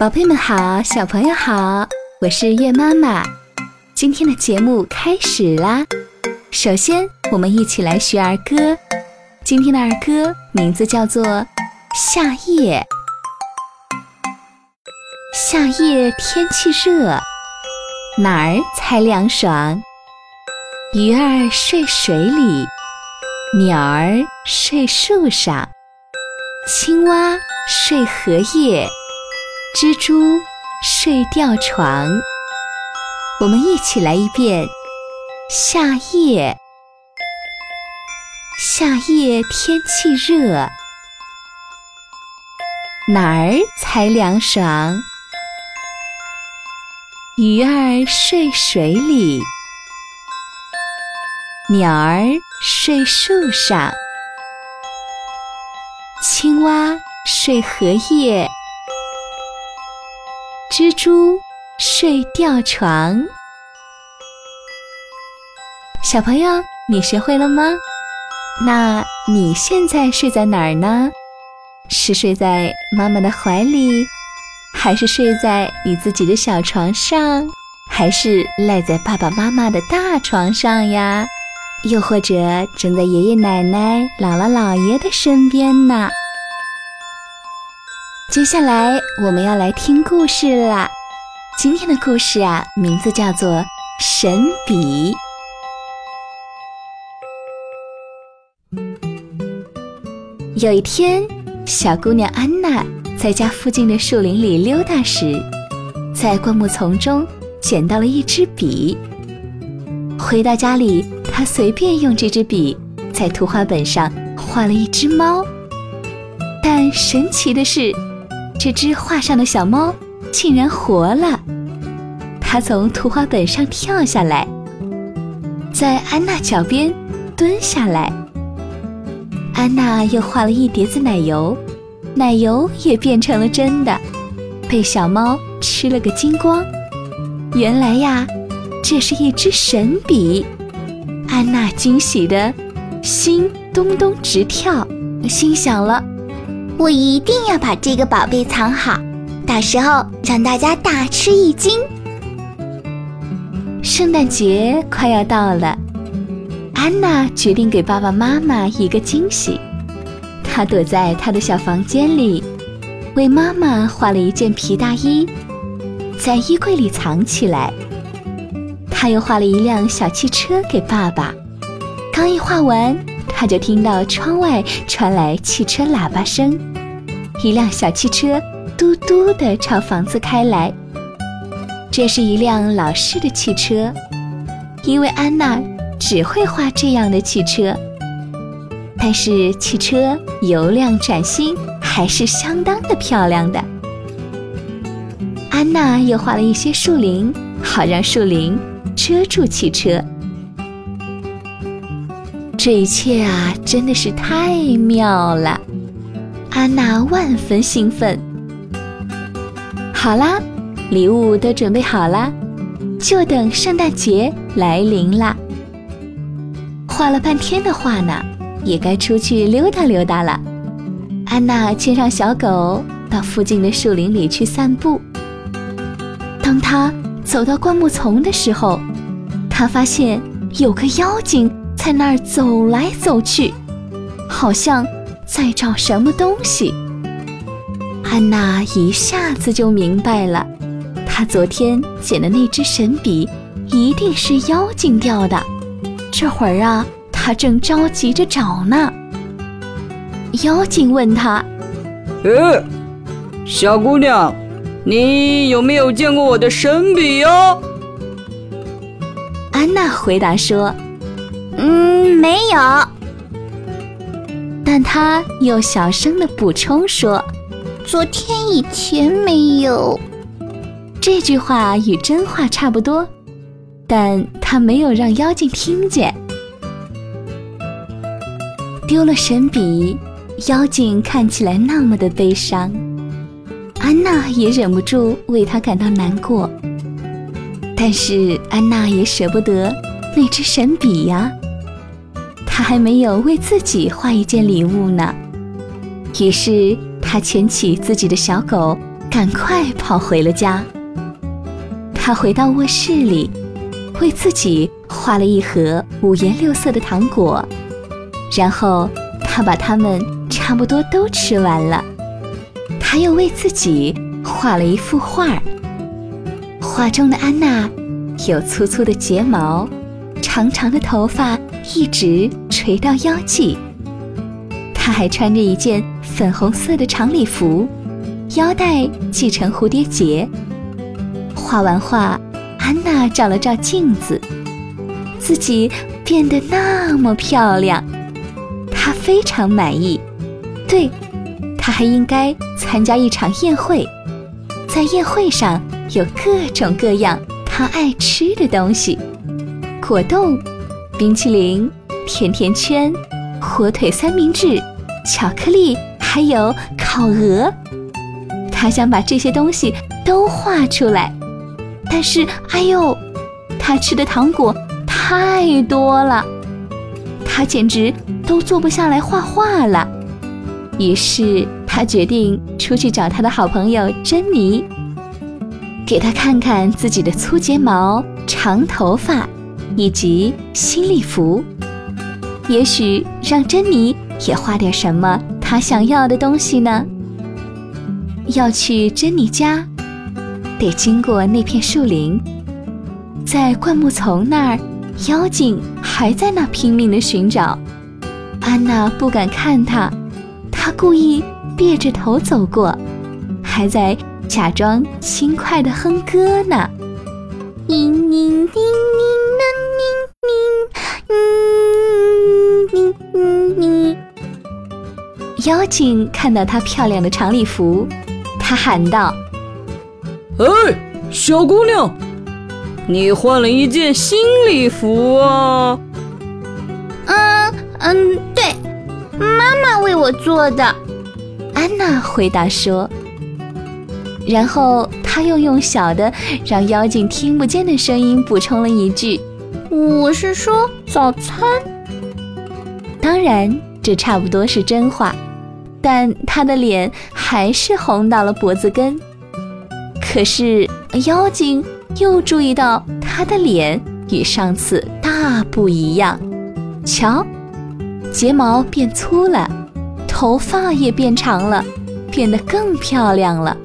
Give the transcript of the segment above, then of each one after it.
宝贝们好，小朋友好，我是月妈妈。今天的节目开始啦！首先，我们一起来学儿歌。今天的儿歌名字叫做《夏夜》。夏夜天气热，哪儿才凉爽？鱼儿睡水里，鸟儿睡树上，青蛙睡荷叶。蜘蛛睡吊床，我们一起来一遍。夏夜，夏夜天气热，哪儿才凉爽？鱼儿睡水里，鸟儿睡树上，青蛙睡荷叶。蜘蛛睡吊床，小朋友，你学会了吗？那你现在睡在哪儿呢？是睡在妈妈的怀里，还是睡在你自己的小床上，还是赖在爸爸妈妈的大床上呀？又或者正在爷爷奶奶、姥姥姥爷的身边呢？接下来我们要来听故事啦。今天的故事啊，名字叫做《神笔》。有一天，小姑娘安娜在家附近的树林里溜达时，在灌木丛中捡到了一支笔。回到家里，她随便用这支笔在图画本上画了一只猫。但神奇的是，这只画上的小猫竟然活了！它从图画本上跳下来，在安娜脚边蹲下来。安娜又画了一碟子奶油，奶油也变成了真的，被小猫吃了个精光。原来呀，这是一支神笔！安娜惊喜的心咚咚直跳，心想了。我一定要把这个宝贝藏好，到时候让大家大吃一惊。圣诞节快要到了，安娜决定给爸爸妈妈一个惊喜。她躲在她的小房间里，为妈妈画了一件皮大衣，在衣柜里藏起来。她又画了一辆小汽车给爸爸，刚一画完。他就听到窗外传来汽车喇叭声，一辆小汽车嘟嘟地朝房子开来。这是一辆老式的汽车，因为安娜只会画这样的汽车。但是汽车油亮崭新，还是相当的漂亮的。安娜又画了一些树林，好让树林遮住汽车。这一切啊，真的是太妙了！安娜万分兴奋。好啦，礼物都准备好了，就等圣诞节来临啦。画了半天的画呢，也该出去溜达溜达了。安娜牵上小狗，到附近的树林里去散步。当她走到灌木丛的时候，她发现有个妖精。在那儿走来走去，好像在找什么东西。安娜一下子就明白了，她昨天捡的那支神笔一定是妖精掉的。这会儿啊，她正着急着找呢。妖精问她：“呃，小姑娘，你有没有见过我的神笔哟？”安娜回答说。嗯，没有。但他又小声的补充说：“昨天以前没有。”这句话与真话差不多，但他没有让妖精听见。丢了神笔，妖精看起来那么的悲伤，安娜也忍不住为他感到难过。但是安娜也舍不得那支神笔呀。他还没有为自己画一件礼物呢，于是他牵起自己的小狗，赶快跑回了家。他回到卧室里，为自己画了一盒五颜六色的糖果，然后他把它们差不多都吃完了。他又为自己画了一幅画，画中的安娜有粗粗的睫毛，长长的头发一直垂到腰际。她还穿着一件粉红色的长礼服，腰带系成蝴蝶结。画完画，安娜照了照镜子，自己变得那么漂亮，她非常满意。对，她还应该参加一场宴会，在宴会上有各种各样她爱吃的东西：果冻、冰淇淋、甜甜圈、火腿三明治。巧克力还有烤鹅，他想把这些东西都画出来，但是，哎呦，他吃的糖果太多了，他简直都坐不下来画画了。于是，他决定出去找他的好朋友珍妮，给他看看自己的粗睫毛、长头发以及新礼服，也许让珍妮。也画点什么她想要的东西呢？要去珍妮家，得经过那片树林，在灌木丛那儿，妖精还在那拼命的寻找。安娜不敢看他，她故意别着头走过，还在假装轻快的哼歌呢。叮叮叮叮妖精看到她漂亮的长礼服，她喊道：“哎，小姑娘，你换了一件新礼服啊？”“嗯嗯，对，妈妈为我做的。”安娜回答说。然后她又用小的、让妖精听不见的声音补充了一句：“我是说早餐。”当然，这差不多是真话。但他的脸还是红到了脖子根。可是妖精又注意到他的脸与上次大不一样。瞧，睫毛变粗了，头发也变长了，变得更漂亮了。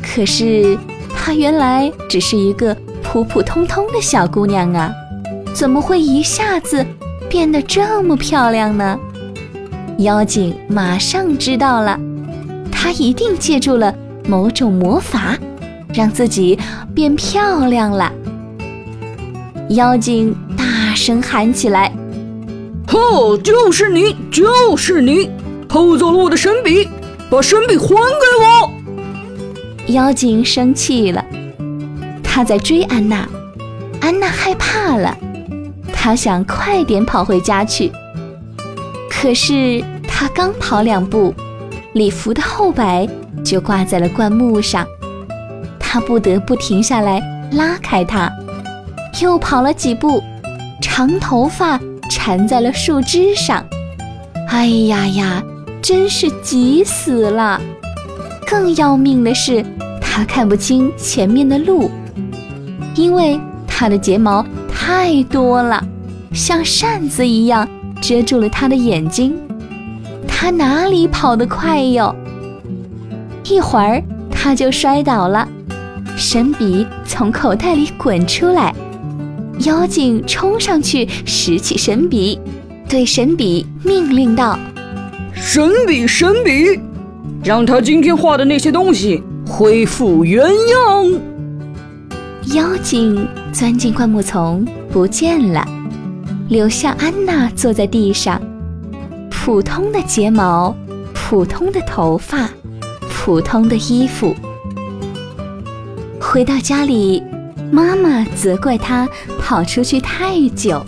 可是她原来只是一个普普通通的小姑娘啊，怎么会一下子变得这么漂亮呢？妖精马上知道了，他一定借助了某种魔法，让自己变漂亮了。妖精大声喊起来：“吼！就是你，就是你，偷走了我的神笔，把神笔还给我！”妖精生气了，他在追安娜。安娜害怕了，她想快点跑回家去。可是他刚跑两步，礼服的后摆就挂在了灌木上，他不得不停下来拉开它。又跑了几步，长头发缠在了树枝上。哎呀呀，真是急死了！更要命的是，他看不清前面的路，因为他的睫毛太多了，像扇子一样。遮住了他的眼睛，他哪里跑得快哟？一会儿他就摔倒了，神笔从口袋里滚出来，妖精冲上去拾起神笔，对神笔命令道：“神笔，神笔，让他今天画的那些东西恢复原样。”妖精钻进灌木丛，不见了。留下安娜坐在地上，普通的睫毛，普通的头发，普通的衣服。回到家里，妈妈责怪她跑出去太久。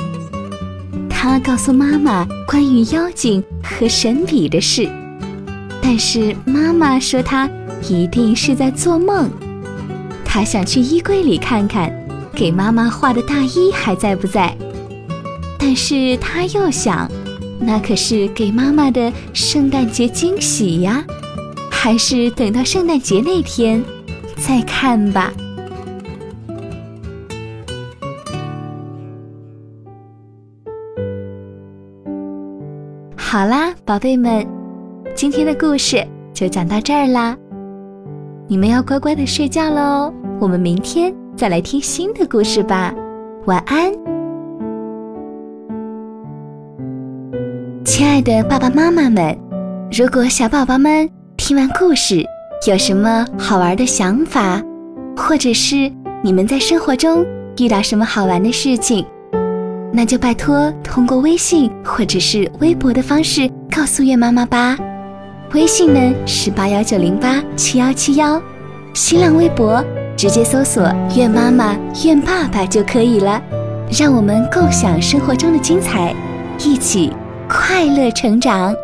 她告诉妈妈关于妖精和神笔的事，但是妈妈说她一定是在做梦。她想去衣柜里看看，给妈妈画的大衣还在不在。是他又想，那可是给妈妈的圣诞节惊喜呀，还是等到圣诞节那天再看吧。好啦，宝贝们，今天的故事就讲到这儿啦。你们要乖乖的睡觉喽，我们明天再来听新的故事吧。晚安，亲爱的爸爸妈妈们。如果小宝宝们听完故事有什么好玩的想法，或者是你们在生活中遇到什么好玩的事情，那就拜托通过微信或者是微博的方式告诉月妈妈吧。微信呢是八幺九零八七幺七幺，新浪微博直接搜索“月妈妈”“愿爸爸”就可以了。让我们共享生活中的精彩，一起快乐成长。